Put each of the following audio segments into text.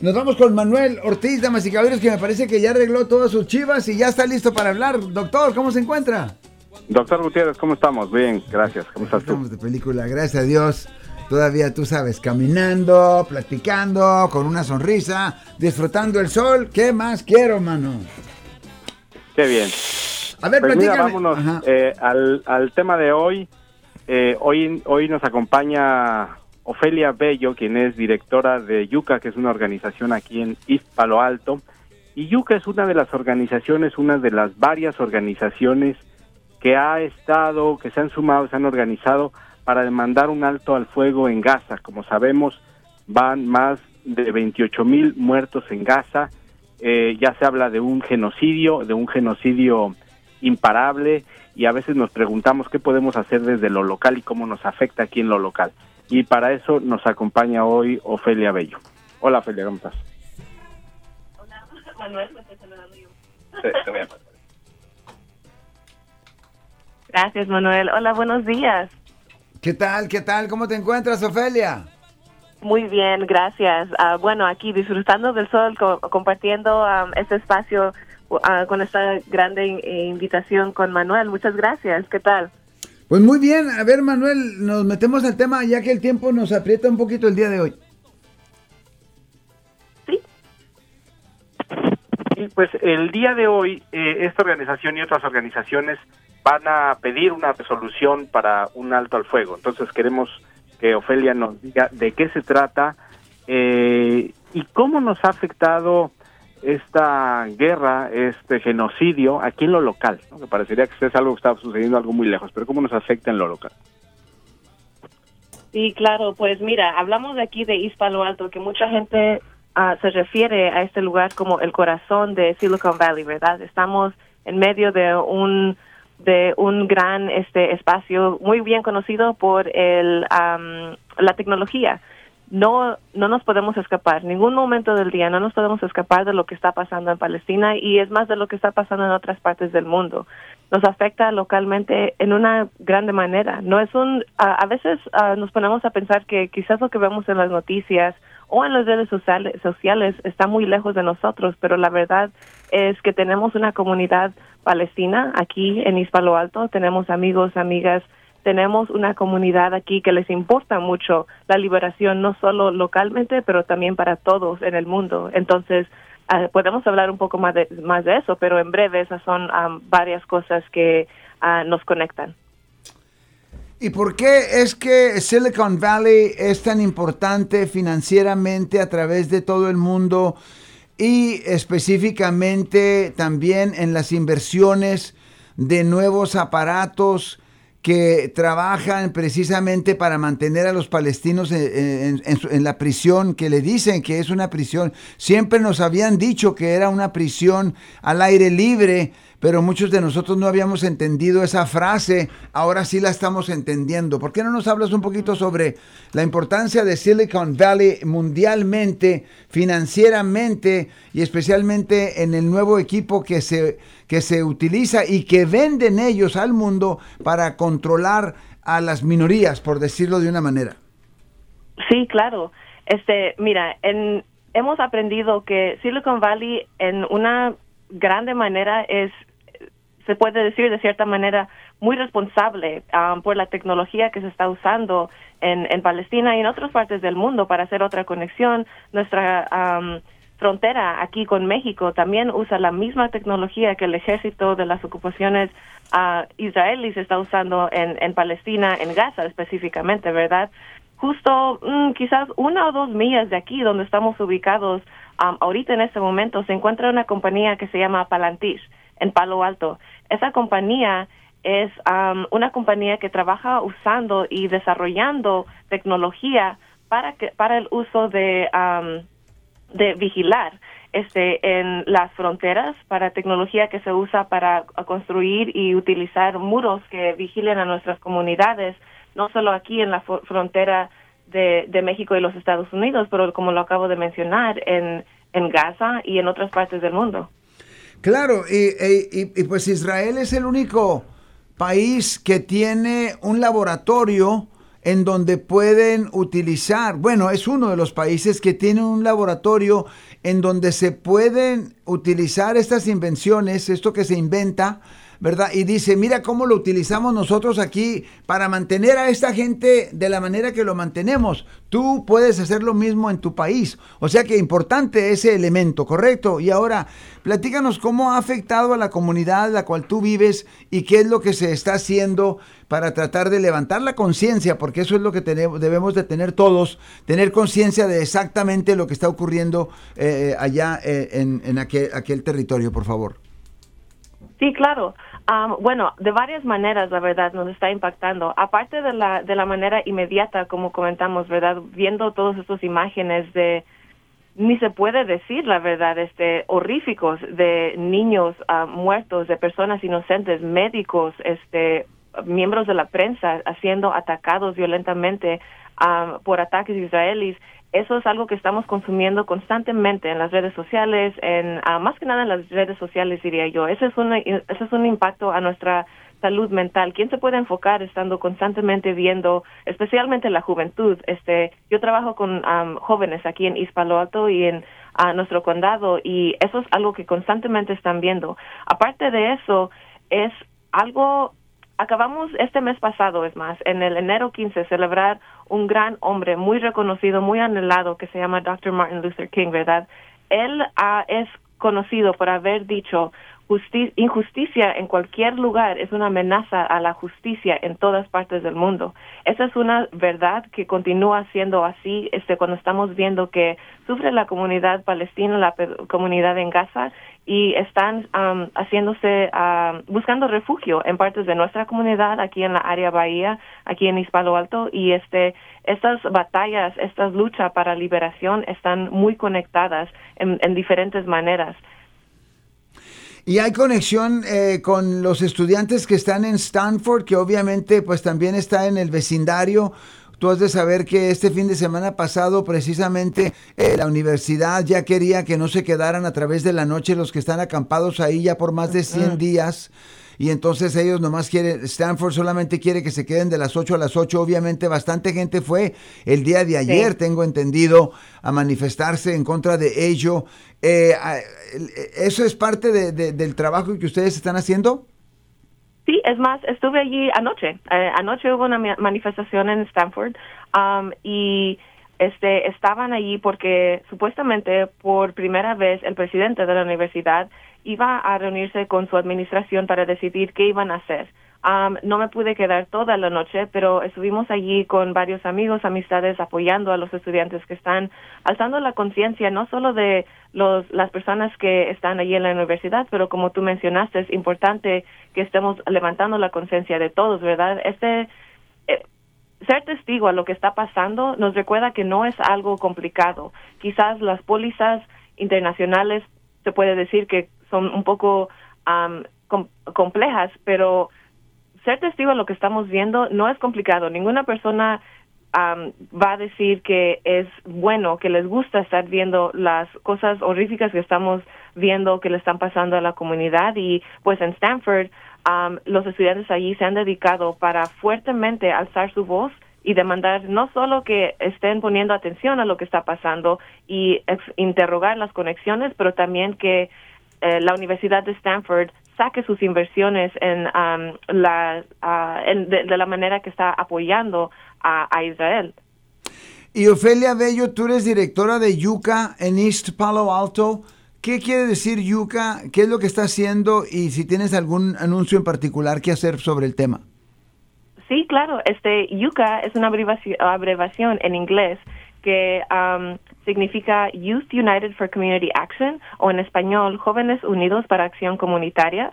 Nos vamos con Manuel Ortiz, damas y caballeros, que me parece que ya arregló todas sus chivas y ya está listo para hablar. Doctor, ¿cómo se encuentra? Doctor Gutiérrez, ¿cómo estamos? Bien, gracias. ¿Cómo estás tú? Estamos de película, gracias a Dios. Todavía tú sabes, caminando, platicando, con una sonrisa, disfrutando el sol. ¿Qué más quiero, mano? Qué bien. A ver, Pues mira, vámonos eh, al, al tema de hoy. Eh, hoy. Hoy nos acompaña Ofelia Bello, quien es directora de Yuca, que es una organización aquí en East Alto. Y Yuca es una de las organizaciones, una de las varias organizaciones que ha estado, que se han sumado, se han organizado para demandar un alto al fuego en Gaza. Como sabemos, van más de 28 mil muertos en Gaza. Eh, ya se habla de un genocidio, de un genocidio imparable y a veces nos preguntamos qué podemos hacer desde lo local y cómo nos afecta aquí en lo local. Y para eso nos acompaña hoy Ofelia Bello. Hola Ofelia, ¿cómo estás? Sí, te voy a pasar. Gracias, Manuel. Hola, buenos días. ¿Qué tal? ¿Qué tal? ¿Cómo te encuentras, Ofelia? Muy bien, gracias. Ah, bueno, aquí disfrutando del sol, co- compartiendo este espacio ah, con esta grande in- invitación con Manuel. Muchas gracias. ¿Qué tal? Pues muy bien, a ver Manuel, nos metemos al tema ya que el tiempo nos aprieta un poquito el día de hoy. Sí. Y pues el día de hoy eh, esta organización y otras organizaciones van a pedir una resolución para un alto al fuego. Entonces queremos que Ofelia nos diga de qué se trata eh, y cómo nos ha afectado esta guerra, este genocidio aquí en lo local. Que parecería que es algo que está sucediendo algo muy lejos, pero cómo nos afecta en lo local. Sí, claro. Pues mira, hablamos aquí de East Palo Alto, que mucha gente ah, se refiere a este lugar como el corazón de Silicon Valley, ¿verdad? Estamos en medio de un de un gran este espacio muy bien conocido por el am, la tecnología. No no nos podemos escapar ningún momento del día, no nos podemos escapar de lo que está pasando en Palestina y es más de lo que está pasando en otras partes del mundo. Nos afecta localmente en una grande manera. No es un a, veces nos ponemos a pensar que quizás lo que vemos en las noticias o en las redes sociales, sociales está muy lejos de nosotros, pero la verdad es que tenemos una comunidad palestina aquí en East Palo Alto, tenemos amigos, amigas, tenemos una comunidad aquí que les importa mucho la liberación, no solo localmente, pero también para todos en el mundo. Entonces, ah, podemos hablar un poco más de, más de eso, pero en breve esas son varias cosas que ah, nos conectan. ¿Y por qué es que Silicon Valley es tan importante financieramente a través de todo el mundo y específicamente también en las inversiones de nuevos aparatos que trabajan precisamente para mantener a los palestinos en, en- la prisión, que le dicen que es una prisión. Siempre nos habían dicho que era una prisión al aire libre, pero muchos de nosotros no habíamos entendido esa frase, ahora sí la estamos entendiendo. ¿Por qué no nos hablas un poquito sobre la importancia de Silicon Valley mundialmente, financieramente y especialmente en el nuevo equipo que se, que se utiliza y que venden ellos al mundo para controlar a las minorías, por decirlo de una manera? Sí, claro. Este, mira, en, hemos aprendido que Silicon Valley en una grande manera es, se puede decir de cierta manera, muy responsable um, por la tecnología que se está usando en, en Palestina y en otras partes del mundo para hacer otra conexión. Nuestra um, frontera aquí con México también usa la misma tecnología que el ejército de las ocupaciones ah, israelíes está usando en, en Palestina, en Gaza específicamente, ¿verdad? Justo mm, quizás una o dos millas de aquí donde estamos ubicados um, ahorita en este momento se encuentra una compañía que se llama Palantir en Palo Alto. Esa compañía es um, una compañía que trabaja usando y desarrollando tecnología para que para el uso de um, de vigilar este en las fronteras para tecnología que se usa para construir y utilizar muros que vigilen a nuestras comunidades no solo aquí en la frontera de, de México y los Estados Unidos pero como lo acabo de mencionar en en Gaza y en otras partes del mundo Claro, y, y- y- y pues Israel es el único país que tiene un laboratorio en donde pueden utilizar, bueno, es uno de los países que tiene un laboratorio en donde se pueden utilizar estas invenciones, esto que se inventa, ¿verdad? Y dice, mira cómo lo utilizamos nosotros aquí para mantener a esta gente de la manera que lo mantenemos. Tú puedes hacer lo mismo en tu país. O sea que importante ese elemento, ¿correcto? Y ahora, platícanos cómo ha afectado a la comunidad en la cual tú vives y qué es lo que se está haciendo para tratar de levantar la conciencia, porque eso es lo que debemos de tener todos, tener conciencia de exactamente lo que está ocurriendo eh, allá eh, en, en aquel, aquel territorio, por favor. Sí, claro. bueno, de varias maneras, la verdad, nos está impactando. Aparte de la, de la manera inmediata, como comentamos, ¿verdad? Viendo todas estas imágenes de, ni se puede decir la verdad, este, horríficos de niños muertos, de personas inocentes, médicos, este, miembros de la prensa siendo atacados violentamente por ataques israelíes eso es algo que estamos consumiendo constantemente en las redes sociales, en ah, más que nada en las redes sociales diría yo. Ese es un ese es un impacto a nuestra salud mental. ¿Quién se puede enfocar estando constantemente viendo, especialmente la juventud? Este, yo trabajo con jóvenes aquí en East Palo Alto y en ah, nuestro condado y eso es algo que constantemente están viendo. Aparte de eso, es algo acabamos este mes pasado, es más, en el enero 15, celebrar un gran hombre muy reconocido, muy anhelado, que se llama Dr. Martin Luther King, ¿verdad? Él uh, es conocido por haber dicho injusticia en cualquier lugar es una amenaza a la justicia en todas partes del mundo. Esa es una verdad que continúa siendo así este, cuando estamos viendo que sufre la comunidad palestina, la comunidad en Gaza y están haciéndose, buscando refugio en partes de nuestra comunidad, aquí en la área Bahía, aquí en Hispalo Alto, y este, estas batallas, estas luchas para liberación están muy conectadas en diferentes maneras. Y hay conexión eh, con los estudiantes que están en Stanford, que obviamente pues también está en el vecindario. Tú has de saber que este fin de semana pasado precisamente eh, la universidad ya quería que no se quedaran a través de la noche los que están acampados ahí ya por más de 100 días y entonces ellos nomás quieren, Stanford solamente quiere que se queden de las 8 a las 8. Obviamente bastante gente fue el día de ayer, tengo entendido, a manifestarse en contra de ello. Eh, ¿Eso es parte de, del trabajo que ustedes están haciendo? Sí, es más, estuve allí anoche. Eh, anoche hubo una manifestación en Stanford um, y este, estaban allí porque supuestamente por primera vez el presidente de la universidad iba a reunirse con su administración para decidir qué iban a hacer. no me pude quedar toda la noche, pero estuvimos allí con varios amigos, amistades, apoyando a los estudiantes que están alzando la conciencia no solo de los, las personas que están allí en la universidad, pero como tú mencionaste, es importante que estemos levantando la conciencia de todos, ¿verdad? Este ser testigo a lo que está pasando nos recuerda que no es algo complicado. Quizás las pólizas internacionales se puede decir que son un poco complejas, pero ser testigo de lo que estamos viendo no es complicado. Ninguna persona va a decir que es bueno, que les gusta estar viendo las cosas horríficas que estamos viendo que le están pasando a la comunidad y pues en Stanford los estudiantes allí se han dedicado para fuertemente alzar su voz y demandar no solo que estén poniendo atención a lo que está pasando y interrogar las conexiones, pero también que eh, la Universidad de Stanford saque sus inversiones en, la, de, la manera que está apoyando a, Israel. Y Ofelia Bello, tú eres directora de Yuca en East Palo Alto. ¿Qué quiere decir Yuca? ¿Qué es lo que está haciendo? Y si tienes algún anuncio en particular que hacer sobre el tema. Sí, claro. Este Yuca es una abreviación en inglés que significa Youth United for Community Action o en español Jóvenes Unidos para Acción Comunitaria.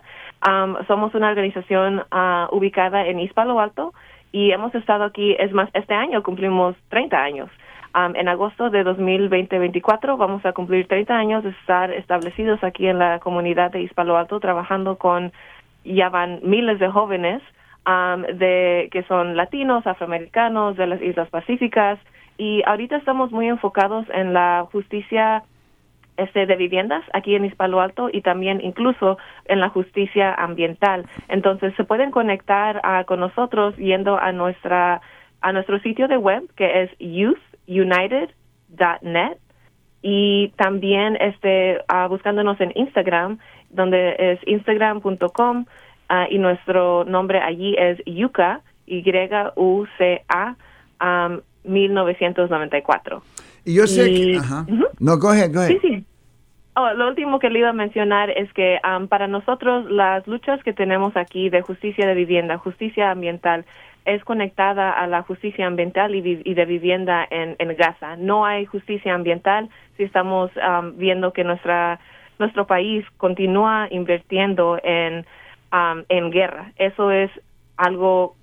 somos una organización uh, ubicada en East Palo Alto y hemos estado aquí, es más, este año cumplimos 30 años. En agosto de 2020-24 vamos a cumplir 30 años de estar establecidos aquí en la comunidad de East Palo Alto trabajando con, ya van miles de jóvenes de que son latinos, afroamericanos, de las Islas Pacíficas, y ahorita estamos muy enfocados en la justicia este de viviendas aquí en Hispalo Alto y también incluso en la justicia ambiental. Entonces se pueden conectar con nosotros yendo a nuestra a nuestro sitio de web que es youthunited.net y también este uh, buscándonos en Instagram donde es instagram.com uh, y nuestro nombre allí es Yuka Y U C A um, 1994. Y yo sé que ajá. No, coge, coge. Sí, sí. Oh, lo último que le iba a mencionar es que um, para nosotros las luchas que tenemos aquí de justicia de vivienda, justicia ambiental, es conectada a la justicia ambiental y, de vivienda en, Gaza. No hay justicia ambiental si estamos um, viendo que nuestra nuestro país continúa invirtiendo en, um, en guerra. Eso es algo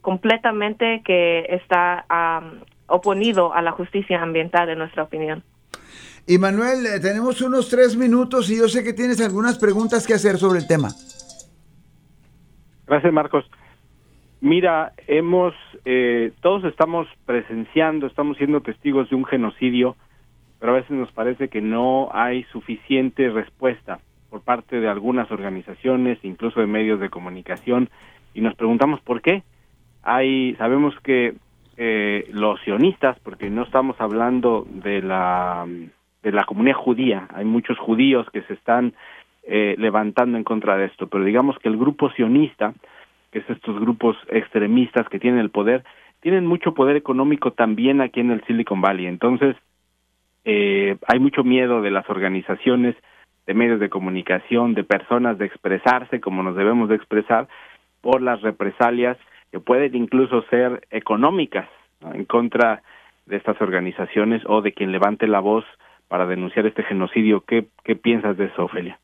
completamente que está um, oponido a la justicia ambiental, en nuestra opinión. Y Manuel, eh, tenemos unos tres minutos y yo sé que tienes algunas preguntas que hacer sobre el tema. Gracias, Marcos. Mira, hemos, eh, todos estamos presenciando, estamos siendo testigos de un genocidio, pero a veces nos parece que no hay suficiente respuesta por parte de algunas organizaciones, incluso de medios de comunicación, y nos preguntamos por qué. Hay, sabemos que eh, los sionistas, porque no estamos hablando de la de la comunidad judía, hay muchos judíos que se están eh, levantando en contra de esto, pero digamos que el grupo sionista que es estos grupos extremistas que tienen el poder, tienen mucho poder económico también aquí en el Silicon Valley. Entonces, eh, hay mucho miedo de las organizaciones, de medios de comunicación, de personas de expresarse como nos debemos de expresar por las represalias que pueden incluso ser económicas en contra de estas organizaciones o de quien levante la voz para denunciar este genocidio. ¿Qué, qué piensas de eso, Ofelia?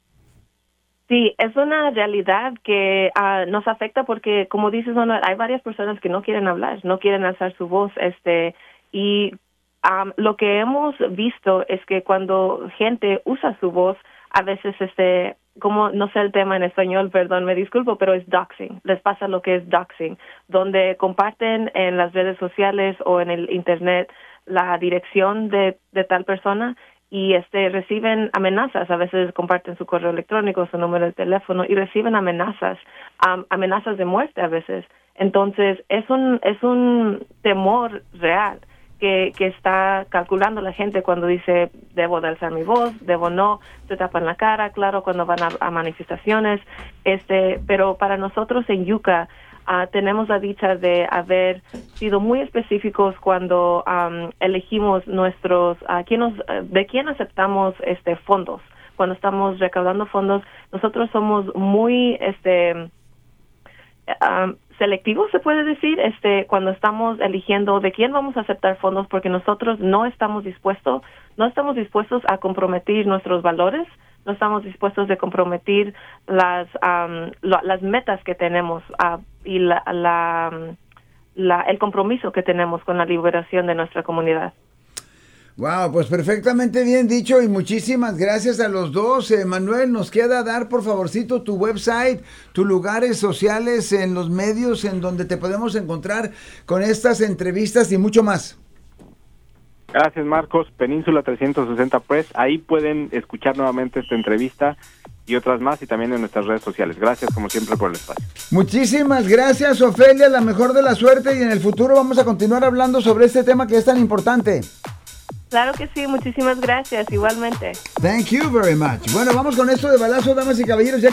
Sí, es una realidad que uh, nos afecta porque, como dices, hay varias personas que no quieren hablar, no quieren alzar su voz, este, y um, lo que hemos visto es que cuando gente usa su voz, a veces, este, como no sé el tema en español, perdón, me disculpo, pero es doxing. Les pasa lo que es doxing, donde comparten en las redes sociales o en el internet la dirección de, de tal persona y este reciben amenazas, a veces comparten su correo electrónico, su número de teléfono y reciben amenazas, amenazas de muerte a veces. Entonces, es un es un temor real que, que está calculando la gente cuando dice debo de alzar mi voz, debo no, se tapan la cara, claro, cuando van a, manifestaciones, este, pero para nosotros en Yuca Ah, tenemos la dicha de haber sido muy específicos cuando elegimos nuestros, uh, quién nos, de quién aceptamos este fondos. Cuando estamos recaudando fondos, nosotros somos muy este selectivos, se puede decir, este cuando estamos eligiendo de quién vamos a aceptar fondos, porque nosotros no estamos dispuestos, no estamos dispuestos a comprometer nuestros valores no estamos dispuestos de comprometer las las metas que tenemos uh, y la, la, el compromiso que tenemos con la liberación de nuestra comunidad. Wow, pues perfectamente bien dicho y muchísimas gracias a los dos. Eh, Manuel, nos queda dar por favorcito tu website, tus lugares sociales en los medios en donde te podemos encontrar con estas entrevistas y mucho más. Gracias, Marcos. Península 360 Press. Ahí pueden escuchar nuevamente esta entrevista y otras más y también en nuestras redes sociales. Gracias, como siempre, por el espacio. Muchísimas gracias, Ofelia. La mejor de la suerte y en el futuro vamos a continuar hablando sobre este tema que es tan importante. Claro que sí, muchísimas gracias, igualmente. Thank you very much. Bueno, vamos con esto de balazo, damas y caballeros.